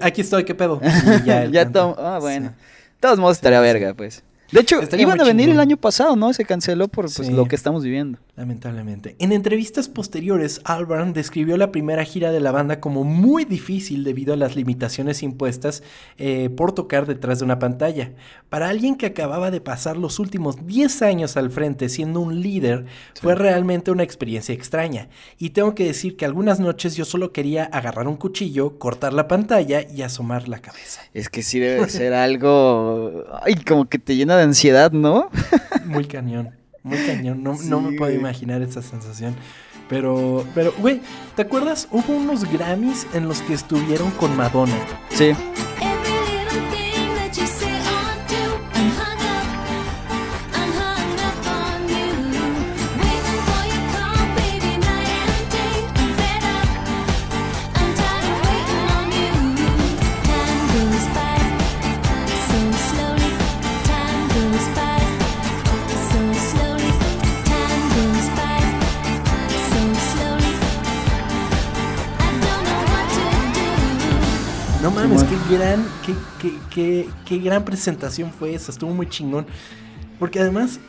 Aquí estoy, ¿qué pedo? [LAUGHS] ya, ya Ah, bueno. De todos modos estaría verga, pues. De hecho, iban a venir el año pasado, ¿no? Se canceló por pues, lo que estamos viviendo. Lamentablemente. En entrevistas posteriores, Albarn describió la primera gira de la banda como muy difícil debido a las limitaciones impuestas eh, por tocar detrás de una pantalla. Para alguien que acababa de pasar los últimos 10 años al frente siendo un líder, fue realmente una experiencia extraña. Y tengo que decir que algunas noches yo solo quería agarrar un cuchillo, cortar la pantalla y asomar la cabeza. Es que sí debe ser [LAUGHS] algo... Ay, como que te llena de ansiedad, ¿no? muy cañón. Muy cañón, no, me puedo imaginar esa sensación. Pero, pero, güey, ¿te acuerdas? Hubo unos Grammys en los que estuvieron con Madonna. Sí. Gran, qué, qué, gran presentación fue esa, estuvo muy chingón. Porque además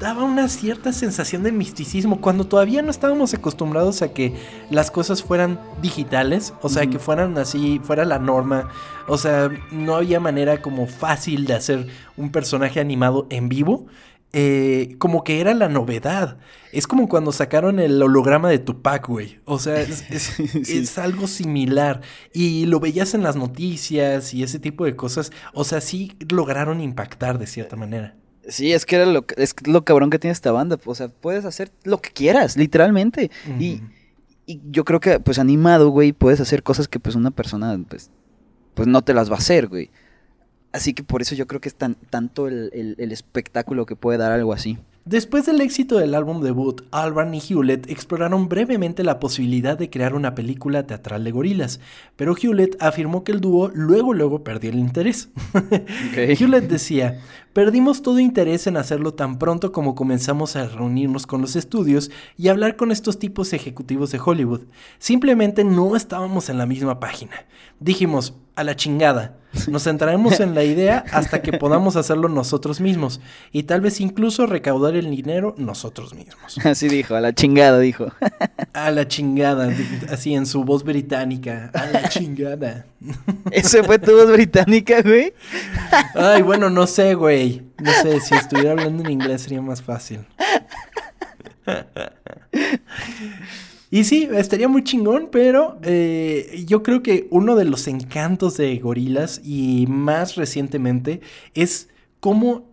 daba una cierta sensación de misticismo cuando todavía no estábamos acostumbrados a que las cosas fueran digitales, o sea, que fueran así, fuera la norma, o sea, no había manera como fácil de hacer un personaje animado en vivo. Eh, como que era la novedad. Es como cuando sacaron el holograma de Tupac, güey. O sea, [LAUGHS] es, algo similar. Y lo veías en las noticias y ese tipo de cosas. O sea, sí lograron impactar de cierta manera. Sí, es que era lo, es lo cabrón que tiene esta banda. O sea, puedes hacer lo que quieras, literalmente. y, y, yo creo que, pues, animado, güey, puedes hacer cosas que, pues, una persona, pues, pues no te las va a hacer, güey Así que por eso yo creo que es tan, tanto el, el- el espectáculo que puede dar algo así. Después del éxito del álbum debut, Albarn y Hewlett exploraron brevemente la posibilidad de crear una película teatral de gorilas, pero Hewlett afirmó que el dúo luego luego perdió el interés. [LAUGHS] Hewlett decía, perdimos todo interés en hacerlo tan pronto como comenzamos a reunirnos con los estudios y hablar con estos tipos ejecutivos de Hollywood. Simplemente no estábamos en la misma página. Dijimos, a la chingada. Nos centraremos en la idea hasta que podamos hacerlo nosotros mismos y tal vez incluso recaudar el dinero nosotros mismos. [LAUGHS] Así dijo, a la chingada dijo. [LAUGHS] A la chingada, así en su voz británica. A la chingada. [LAUGHS] ¿Ese fue tu voz británica, güey? Ay, bueno, no sé, güey. No sé, si estuviera hablando en inglés sería más fácil. Y sí, estaría muy chingón, pero eh, yo creo que uno de los encantos de gorilas y más recientemente es cómo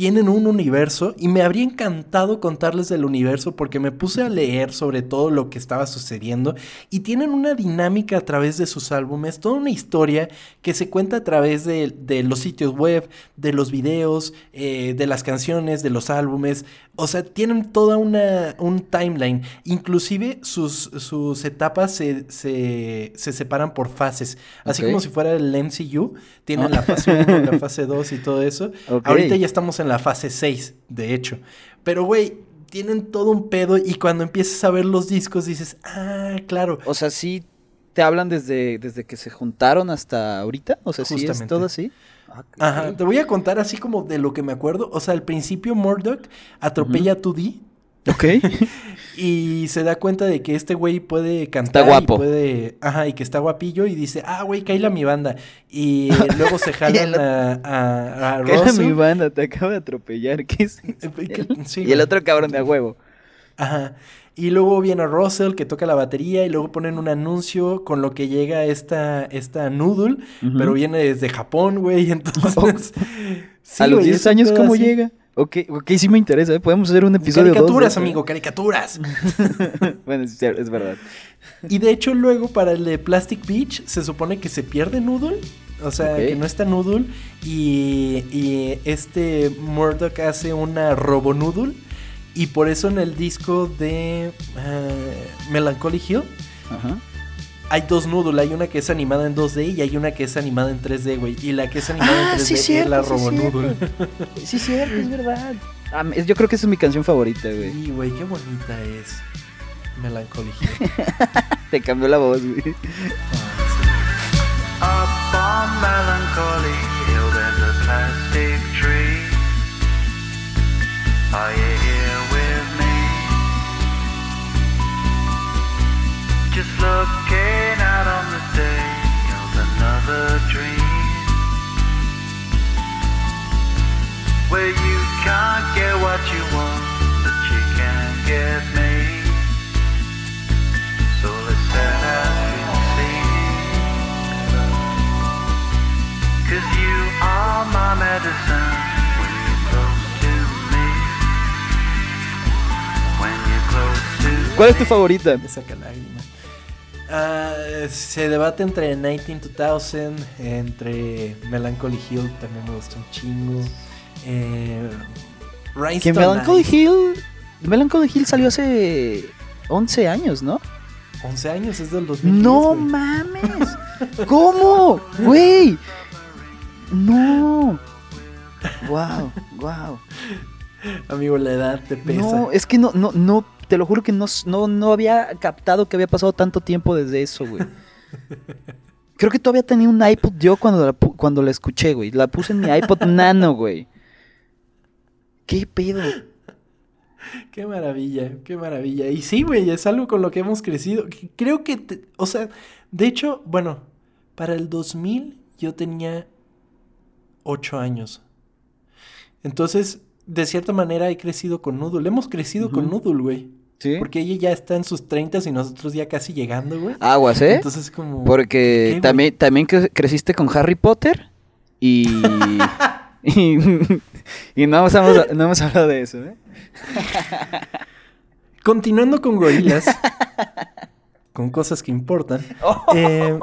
tienen un universo y me habría encantado contarles del universo porque me puse a leer sobre todo lo que estaba sucediendo y tienen una dinámica a través de sus álbumes, toda una historia que se cuenta a través de, de los sitios web, de los videos, eh, de las canciones, de los álbumes, o sea, tienen toda una un timeline, inclusive sus, sus etapas se, se, se separan por fases, así como si fuera el MCU, tienen Ah. la fase 1, la [LAUGHS] fase 2 y todo eso. Ahorita ya estamos en la fase 6, de hecho. Pero, güey, tienen todo un pedo y cuando empiezas a ver los discos dices, ah, claro. O sea, sí te hablan desde, desde que se juntaron hasta ahorita. O sea, sí es todo así. Ah. Ajá, te voy a contar así como de lo que me acuerdo. O sea, al principio Murdoch atropella a 2D Ok. [LAUGHS] y se da cuenta de que este güey puede cantar. guapo. Y puede, ajá, y que está guapillo y dice, ah, güey, caíla mi banda. Y [LAUGHS] luego se jalan a, a, a [LAUGHS] ¿Qué era Russell. mi banda? Te acabo de atropellar. ¿Qué es? Sí, y el otro cabrón de a huevo. Ajá. Y luego viene Russell que toca la batería y luego ponen un anuncio con lo que llega esta, esta Noodle, pero viene desde Japón, güey, entonces... sí, a los güey, 10 es un años, ¿cómo así. llega? Ok, ok, sí me interesa, ¿eh? Podemos hacer un episodio de Caricaturas, ¿eh? amigo, caricaturas. [LAUGHS] bueno, es, verdad. y de hecho luego para el de Plastic Beach se supone que se pierde Noodle. O sea, que no está Noodle. Y, y este Murdoch hace una Robo Noodle. Y por eso en el disco de eh, Melancholy Hill Ajá. Hay dos Noodle, hay una que es animada en 2D y hay una que es animada en 3D, güey. Y la que es animada Ah, en 3D sí, es cierto, la sí, Robo cierto. Noodle. Sí, cierto, es verdad. Ah, yo creo que esa es mi canción favorita, güey. Y, güey, qué bonita es. Melancholy Hill. [LAUGHS] Te cambió la voz, güey. Up on Just looking out on the day of another dream. Where you can't get what you want, but you can get me. So let's set out and see. Cause you are my medicine when you're close to me. When you're close to ¿Cuál es tu favorita? Me saca Ah, se debate entre 19-2000, entre Melancholy Hill, también me gusta un chingo. Eh, Que Rhinestone Melancholy Eyes, Hill. Melancholy Hill salió hace 11 años, ¿no? 11 años, es del 2010. No güey. mames. ¿Cómo? Güey. No. Wow, wow. Amigo, la edad te pesa. No, es que no, no, no, te lo juro que no, no, no había captado que había pasado tanto tiempo desde eso, güey. [LAUGHS] Creo que todavía tenía un iPod yo cuando la, cuando la escuché, güey. La puse en mi iPod [LAUGHS] Nano, güey. ¿Qué pedo? Qué maravilla, qué maravilla. Y sí, güey, es algo con lo que hemos crecido. Creo que, te- o sea, de hecho, bueno, para el 2000 yo tenía 8 años. Entonces, de cierta manera he crecido con Noodle. Hemos crecido con. Noodle, güey. ¿Sí? Porque ella ya está en sus 30 y nosotros ya casi llegando, güey. Aguas, ¿eh? Entonces, como... Porque también, también cre- creciste con Harry Potter y... [LAUGHS] y, y no, hemos, hablado- no hemos hablado de eso, ¿eh? Continuando con gorilas, con cosas que importan. [LAUGHS] Oh. eh,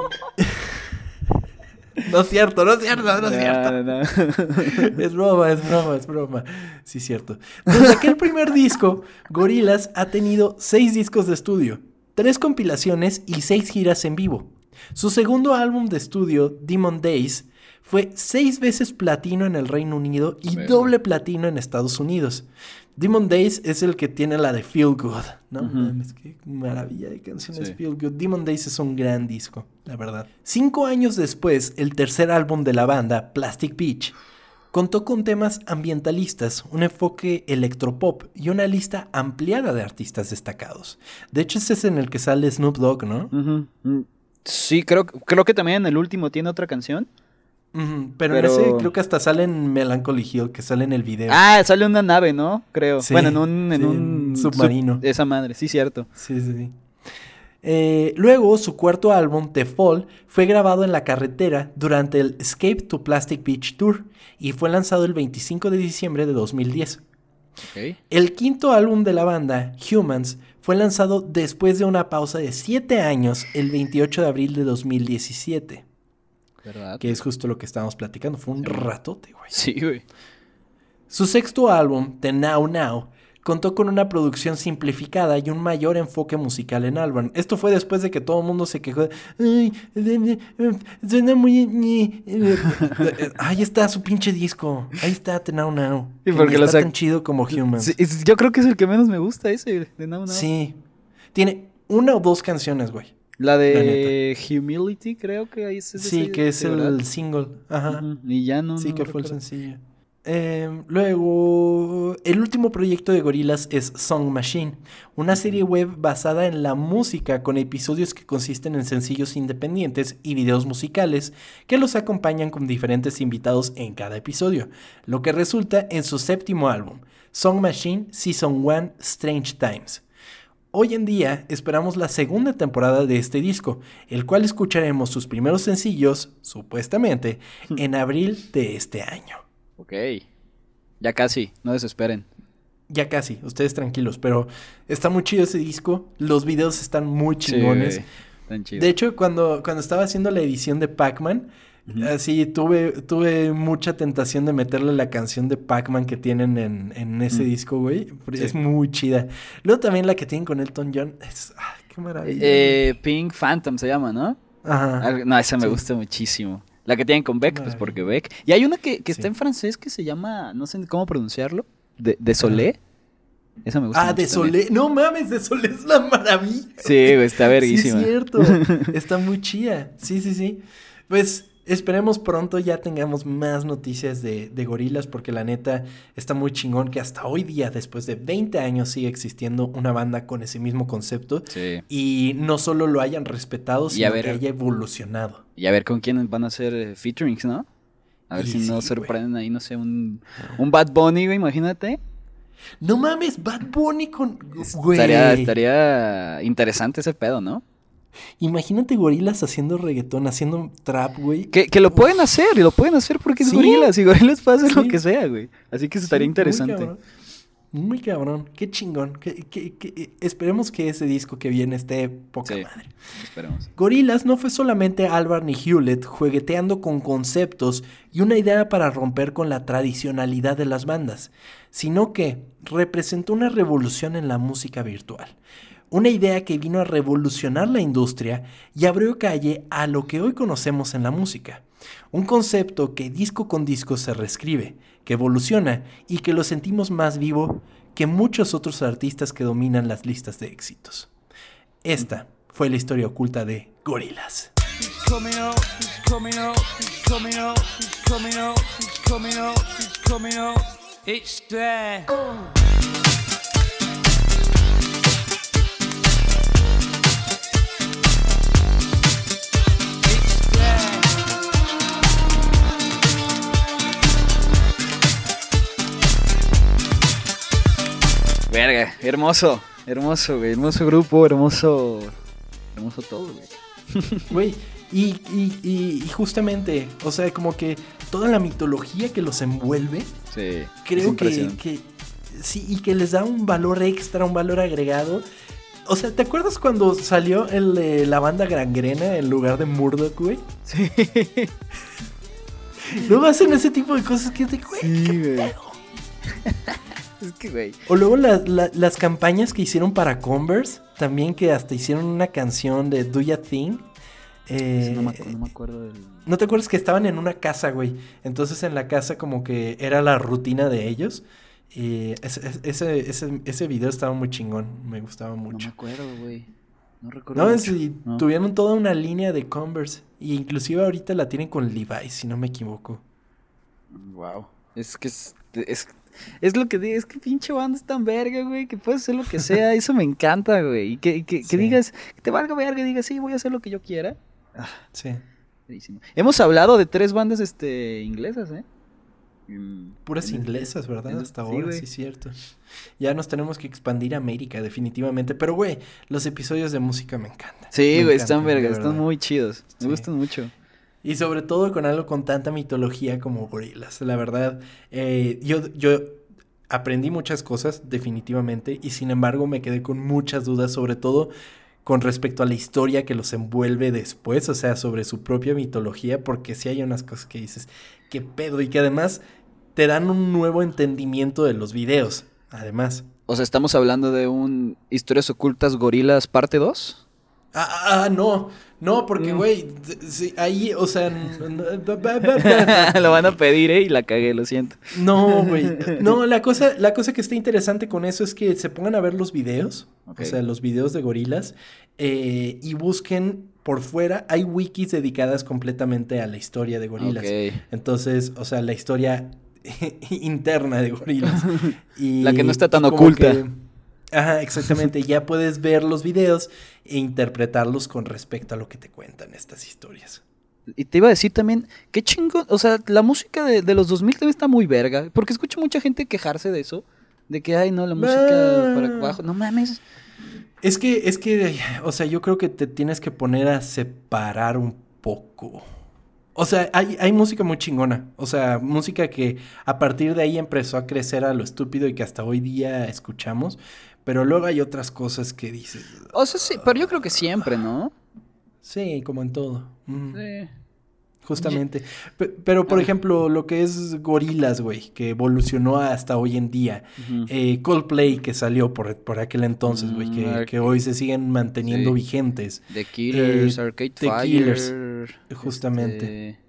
No es cierto, no es cierto, no es cierto. No, no, no. [LAUGHS] Es broma, es broma, es broma. Sí, cierto. Desde aquel primer disco, Gorillaz ha tenido seis discos de estudio, tres compilaciones y seis giras en vivo. Su segundo álbum de estudio, Demon Days, fue seis veces platino en el Reino Unido y doble platino en Estados Unidos. Demon Days es el que tiene la de Feel Good, ¿no? Ujú. Mames, qué maravilla de canciones Sí. Feel Good. Demon Days es un gran disco, la verdad. Cinco años después, el tercer álbum de la banda, Plastic Beach, contó con temas ambientalistas, un enfoque electropop y una lista ampliada de artistas destacados. De hecho, ese es en el que sale Snoop Dogg, ¿no? Mm, Sí, creo, creo que también en el último tiene otra canción. Pero, Pero- en ese creo que hasta sale en Melancholy Hill, que sale en el video. Ah, sale una nave, ¿no? Creo. Sí, bueno, en un, en sí, un un submarino. sub- esa madre, sí, cierto. Sí, sí, sí. Eh, luego, su cuarto álbum, The Fall, fue grabado en la carretera durante el Escape to Plastic Beach Tour y fue lanzado el 25 de diciembre de 2010. Ok. El quinto álbum de la banda, Humans, fue lanzado después de una pausa de 7 años el 28 de abril de 2017, ¿Verdad? que es justo lo que estábamos platicando, fue un ratote, güey. Sí, güey. Su sexto álbum, The Now Now, contó con una producción simplificada y un mayor enfoque musical en álbum. Esto fue después de que todo el mundo se quejó de, "Ay, suena muy... ñe, eh". [LAUGHS] Ahí está su pinche disco. Ahí está The Now Now. Porque lo está tan chido como Humans. Sí, es- yo creo que es el que menos me gusta ese de Now Now. Sí. Tiene una o dos canciones, güey. La La de Humility, creo que ahí es Sí, que es sí, el single. Ajá. Y ya no. Sí, no que fue el sencillo. Em, luego, el último proyecto de Gorillaz es Song Machine, una serie web basada en la música con episodios que consisten en sencillos independientes y videos musicales que los acompañan con diferentes invitados en cada episodio, lo que resulta en su séptimo álbum, Song Machine Season 1 Strange Times. Hoy en día esperamos la segunda temporada de este disco, el cual escucharemos sus primeros sencillos, supuestamente, en abril de este año. Ok. Ya casi, no desesperen. Ya casi, ustedes tranquilos, pero está muy chido ese disco, los videos están muy chingones. Sí, de hecho, cuando, cuando estaba haciendo la edición de Pac-Man, así tuve, tuve mucha tentación de meterle la canción de Pac-Man que tienen en, en ese disco, güey. Sí. Es muy chida. Luego también la que tienen con Elton John, es, ay, qué maravilla. Eh, Pink Phantom se llama, ¿no? Ajá. No, esa me Sí. gusta muchísimo. La que tienen con Beck, pues porque Beck. Y hay una que, que está en francés que se llama, no sé cómo pronunciarlo, de, de Solé. Esa me gusta. Ah, de también. Solé. No mames, de Solé es la maravilla. Sí, güey, está verguísima. Sí, es cierto. [LAUGHS] Está muy chida. Sí, sí, sí. Pues esperemos pronto ya tengamos más noticias de, de gorilas porque la neta está muy chingón que hasta hoy día, después de 20 años, sigue existiendo una banda con ese mismo concepto Sí. y no solo lo hayan respetado, sino ver- que haya evolucionado. Y a ver con quién van a hacer eh, featurings, ¿no? A ver Y si sí, no güey. sorprenden ahí, no sé, un, un Bad Bunny, güey, imagínate. No mames, Bad Bunny con... Güey. Estaría, estaría interesante ese pedo, ¿no? Imagínate gorilas haciendo reggaetón, haciendo trap, güey. Que, que lo pueden hacer, y lo pueden hacer porque es Sí. gorilas, [LAUGHS] y gorilas puede hacer lo que sea, güey. Así que estaría Sí, interesante. Muy cabrón, qué chingón. Esperemos que ese disco que viene esté poca Sí. madre. Esperemos. Gorillaz no fue solamente Albarn y Hewlett jugueteando con conceptos y una idea para romper con la tradicionalidad de las bandas, sino que representó una revolución en la música virtual. Una idea que vino a revolucionar la industria y abrió calle a lo que hoy conocemos en la música. Un concepto que disco con disco se reescribe, que evoluciona y que lo sentimos más vivo que muchos otros artistas que dominan las listas de éxitos. Esta fue la historia oculta de up, Verga, hermoso, hermoso, güey. Hermoso grupo, hermoso. Hermoso todo, güey. [LAUGHS] Güey, y, y- y- y justamente, o sea, como que toda la mitología que los envuelve, Sí. creo que, que sí, y que les da un valor extra, un valor agregado. O sea, ¿te acuerdas cuando salió el la banda Gangrena en lugar de Murdoch, güey? Sí. [LAUGHS] Luego hacen ese tipo de cosas que de, güey, Sí, qué güey. pedo. [LAUGHS] Es que, güey. O luego la- la- las campañas que hicieron para Converse, también que hasta hicieron una canción de Do Ya Thing. Eh, no, me, acu- no me acuerdo del. ¿No te acuerdas que estaban en una casa, güey? Entonces en la casa como que era la rutina de ellos. Y ese, ese, ese, ese video estaba muy chingón, me gustaba No me mucho. acuerdo, güey. No recuerdo. No, mucho. sí, No. tuvieron toda una línea de Converse. Y inclusive ahorita la tienen con Levi's, si no me equivoco. Wow. Es que es, es, es lo que digo, es que pinche banda es tan verga, güey, que puedes hacer lo que sea, [LAUGHS] eso me encanta, güey. Y que, y que, que Sí. digas, que te valga verga, y digas, sí, voy a hacer lo que yo quiera. Sí. Buenísimo. Hemos hablado de tres bandas este, inglesas, ¿eh? Mm, Puras inglesas, ¿verdad? Hasta sí, ahora, sí, cierto. Ya nos tenemos que expandir a América, definitivamente. Pero, güey, los episodios de música me encantan. Sí, güey, están vergas, están muy chidos. Me Sí. gustan mucho. Y sobre todo con algo con tanta mitología como gorilas. La verdad, eh, yo, yo aprendí muchas cosas, definitivamente, y sin embargo me quedé con muchas dudas, sobre todo con respecto a la historia que los envuelve después, o sea, sobre su propia mitología, porque sí hay unas cosas que dices, qué pedo, y que además te dan un nuevo entendimiento de los videos, además. O sea, estamos hablando de un Historias Ocultas Gorilas parte 2. Ah, ah, ah, no, no, porque, Mm. güey, sí, ahí, o sea, [LAUGHS] Lo van a pedir, ¿eh? Y la cagué, lo siento. No, güey. [LAUGHS] No, la cosa, la cosa que está interesante con eso es que se pongan a ver los videos, o sea, los videos de gorilas, eh, y busquen por fuera. Hay wikis dedicadas completamente a la historia de gorilas. Ok. Entonces, o sea, la historia [LAUGHS] interna de gorilas. Y, La que no está tan oculta. que- ajá, exactamente. Ya puedes ver los videos e interpretarlos con respecto a lo que te cuentan estas historias. Y te iba a decir también, qué chingón, o sea, la música de, de los 2000 también está muy verga, porque escucho mucha gente quejarse de eso, de que, ay, no, la música Ah. para abajo, no mames. Es que, es que, o sea, yo creo que te tienes que poner a separar un poco. O sea, hay, hay música muy chingona. O sea, música que a partir de ahí empezó a crecer a lo estúpido y que hasta hoy día escuchamos. Pero luego hay otras cosas que dices. O sea, sí, pero yo creo que siempre, ¿no? Sí, como en todo. Mm, Sí. Justamente. Pe- Pero, por Ah. ejemplo, lo que es Gorilas, güey, que evolucionó hasta hoy en día. Eh, Coldplay, que salió por, por aquel entonces, güey, Mm, que, Arc- que hoy se siguen manteniendo Sí. vigentes. The Killers, Eh, Arcade The Fire. Killers, justamente. este.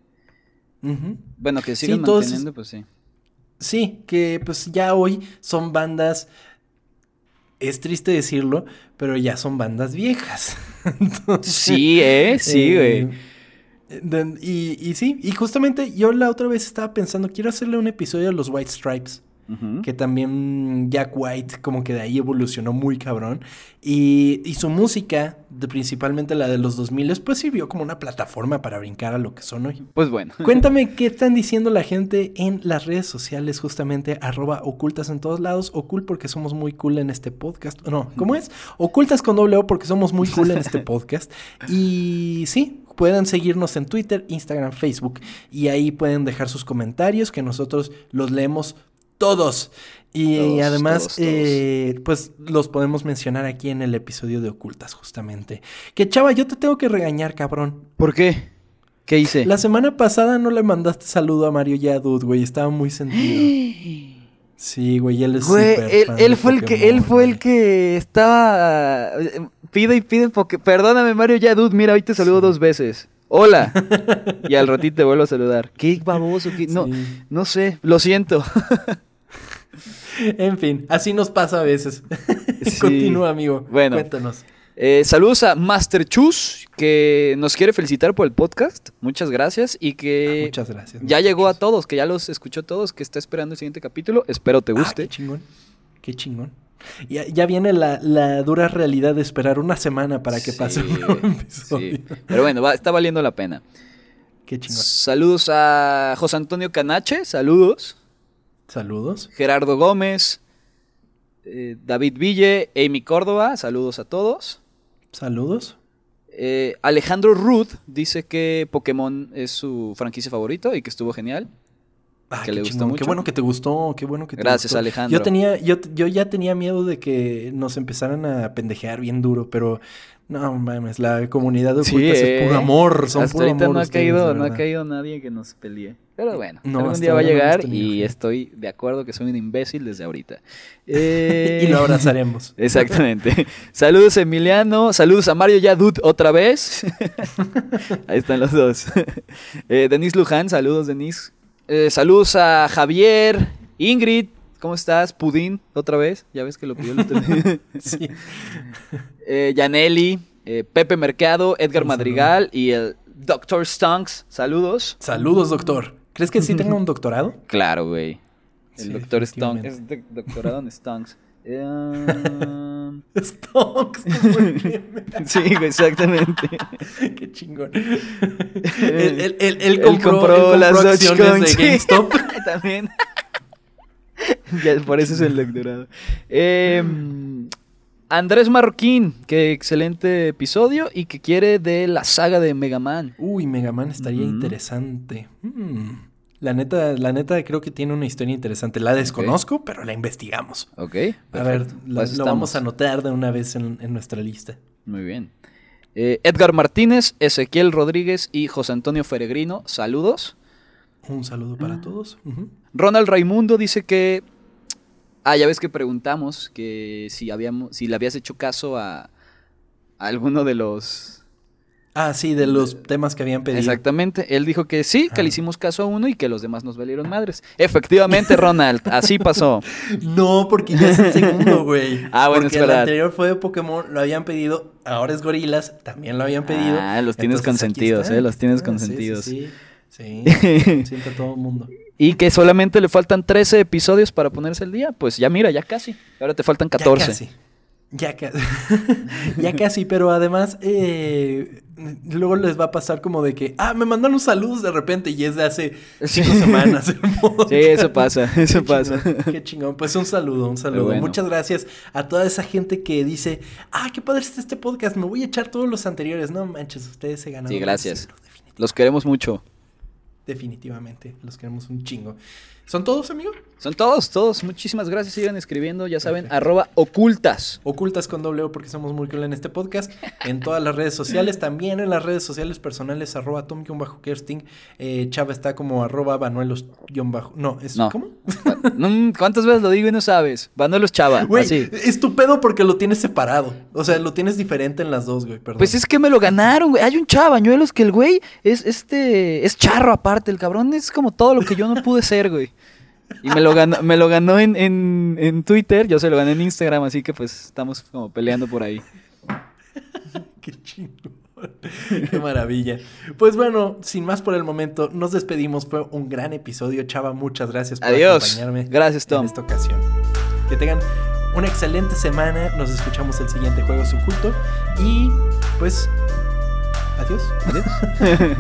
Bueno, que sigan todos- manteniendo, pues sí. Sí, que pues ya hoy son bandas, es triste decirlo, pero ya son bandas viejas. [LAUGHS] Entonces, Sí, ¿eh? Sí, eh, güey. y, y sí, y justamente yo la otra vez estaba pensando, quiero hacerle un episodio a los White Stripes, Que también Jack White como que de ahí evolucionó muy cabrón. Y, y su música, de, principalmente la de los 2000, pues sirvió como una plataforma para brincar a lo que son hoy. Pues bueno. [LAUGHS] Cuéntame qué están diciendo la gente en las redes sociales, justamente arroba ocultas en todos lados, ocult porque somos muy cool en este podcast. No, ¿cómo es? Ocultas con doble O porque somos muy cool en este [LAUGHS] podcast. Y sí, pueden seguirnos en Twitter, Instagram, Facebook y ahí pueden dejar sus comentarios que nosotros los leemos todos. Y Todos, además, todos, todos. eh, pues los podemos mencionar aquí en el episodio de Ocultas, justamente. Que chava, yo te tengo que regañar, cabrón. ¿Por qué? ¿Qué hice? La semana pasada no le mandaste saludo a Mario Yadud, güey. Estaba muy sentido. [GASPS] Sí, güey, él es Güey, él, fan él de fue el que, él fue el que estaba pide y pide porque perdóname Mario ya dude, mira, hoy te saludo Sí. dos veces. Hola. [LAUGHS] y al ratito te vuelvo a saludar. Qué baboso, qué- no, Sí. no sé, lo siento. [LAUGHS] [LAUGHS] En fin, así nos pasa a veces. Sí. [LAUGHS] Continúa, amigo. Bueno. Cuéntanos. Eh, saludos a Master Chus, que nos quiere felicitar por el podcast. Muchas gracias. Y que Muchas gracias. ya llegó a todos, que ya los escuchó todos, que está esperando el siguiente capítulo. Espero te Ah, guste. qué chingón. Qué chingón. Ya, ya viene la, la dura realidad de esperar una semana para que pase un Sí, episodio. Pero bueno, va- está valiendo la pena. Qué chingón. Saludos a José Antonio Canache, saludos. Saludos. Gerardo Gómez, eh, David Ville, Amy Córdoba, saludos a todos. Saludos. Eh, Alejandro Ruth dice que Pokémon es su franquicia favorito y que estuvo genial. Ah, que le gustó mucho. Qué bueno que te gustó, qué bueno que te Gracias, gustó. Alejandro. Yo tenía, yo, yo ya tenía miedo de que nos empezaran a pendejear bien duro, pero no mames, la comunidad de Sí, ocultas eh. es puro amor, son Hasta puro ahorita amor no ha, ustedes, caído, no ha caído nadie que nos pelee. Pero bueno, No, algún día va a no llegar y estoy de acuerdo que soy un imbécil desde ahorita. [LAUGHS] Eh, Y lo abrazaremos. [LAUGHS] Exactamente. Saludos Emiliano, saludos a Mario Yadut otra vez. [LAUGHS] Ahí están los dos. Eh, Denise Luján, saludos Denise. Eh, saludos a Javier, Ingrid, ¿cómo estás? Pudín, otra vez, ya ves que lo pidió el. Sí. Eh, Yaneli, Pepe Mercado, Edgar Madrigal y el Dr. Stunks, saludos. Saludos, doctor. ¿Crees que sí tenga un doctorado? Claro, güey. El Sí. Stunks, definitivamente. es de- doctorado en Stonks. [LAUGHS] muy bien. [LAUGHS] sí, güey, exactamente. [LAUGHS] Qué chingón. Él, él- él- él Él compró, compró él compró las acciones de. GameStop. También. ya, por eso es el doctorado. Eh, Andrés Marroquín, que excelente episodio y que quiere de la saga de Mega Man. Uy, Mega Man estaría interesante. Mm. La neta, la neta creo que tiene una historia interesante. La desconozco, pero la investigamos. Ok. A ver, Pues lo vamos estamos. a anotar de una vez en, en nuestra lista. Muy bien. Eh, Edgar Martínez, Ezequiel Rodríguez y José Antonio Feregrino, saludos. Un saludo para todos. Ujú. Ronald Raimundo dice que. Ah, ya ves que preguntamos que si habíamos, si le habías hecho caso a, a alguno de los. Ah, sí, de los temas que habían pedido. Exactamente. Él dijo que sí, que Ah. le hicimos caso a uno y que los demás nos valieron madres. Efectivamente, Ronald, así pasó. [LAUGHS] No, porque ya es el segundo, güey. [LAUGHS] Ah, bueno, porque es verdad. el anterior fue de Pokémon, lo habían pedido. Ahora es Gorilas, también lo habían pedido. Ah, los tienes Entonces, consentidos, eh, los tienes está. Sí, consentidos. Sí, sí. [LAUGHS] sí. Siento a todo el mundo. Y que solamente le faltan 13 episodios para ponerse el día. Pues ya mira, ya casi. Ahora te faltan 14. Ya casi. Ya casi. [LAUGHS] ya casi, pero además, eh, luego les va a pasar como de que, ah, me mandaron saludos de repente y es de hace Sí. cinco semanas. [LAUGHS] [LAUGHS] Sí, eso pasa, eso Qué pasa. chingón, qué chingón. Pues un saludo, un saludo. bueno. Muchas gracias a toda esa gente que dice, ah, qué padre está este podcast, me voy a echar todos los anteriores. No manches, ustedes se ganaron. Sí, gracias. Los queremos mucho. Definitivamente, los queremos un chingo. ¿Son todos, amigo? Son todos, todos. Muchísimas gracias. Sigan escribiendo, ya saben, arroba ocultas. Ocultas con doble O porque somos muy cool en este podcast. En todas las redes sociales, [LAUGHS] también en las redes sociales personales, arroba tom-kersting. Eh, Chava está como arroba banuelos bajo No, es No. ¿cómo? No, [LAUGHS] ¿Cuántas veces lo digo y no sabes? Vanuelos Chava, Güey, así. es tu pedo porque lo tienes separado. O sea, lo tienes diferente en las dos, güey, perdón. Pues es que me lo ganaron, güey. Hay un chavañuelos que el güey es este es charro aparte, el cabrón es como todo lo que yo no pude ser, güey. [LAUGHS] Y me lo ganó, me lo ganó en, en, en Twitter, yo se lo gané en Instagram, así que pues estamos como peleando por ahí. [LAUGHS] Qué chingón. Qué maravilla. Pues bueno, sin más por el momento, nos despedimos. Fue un gran episodio, Chava. Muchas gracias por Adiós. acompañarme. Gracias, Tom. En esta ocasión. Que tengan una excelente semana. Nos escuchamos el siguiente juego oculto. Y pues. Adiós. [LAUGHS] Adiós.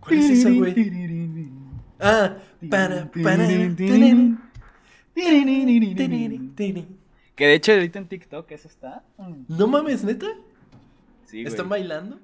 ¿Cuál es esa, güey? Ah, para, para. Que de hecho ahorita en TikTok eso está. No mames, neta. Sí, güey. ¿Están bailando?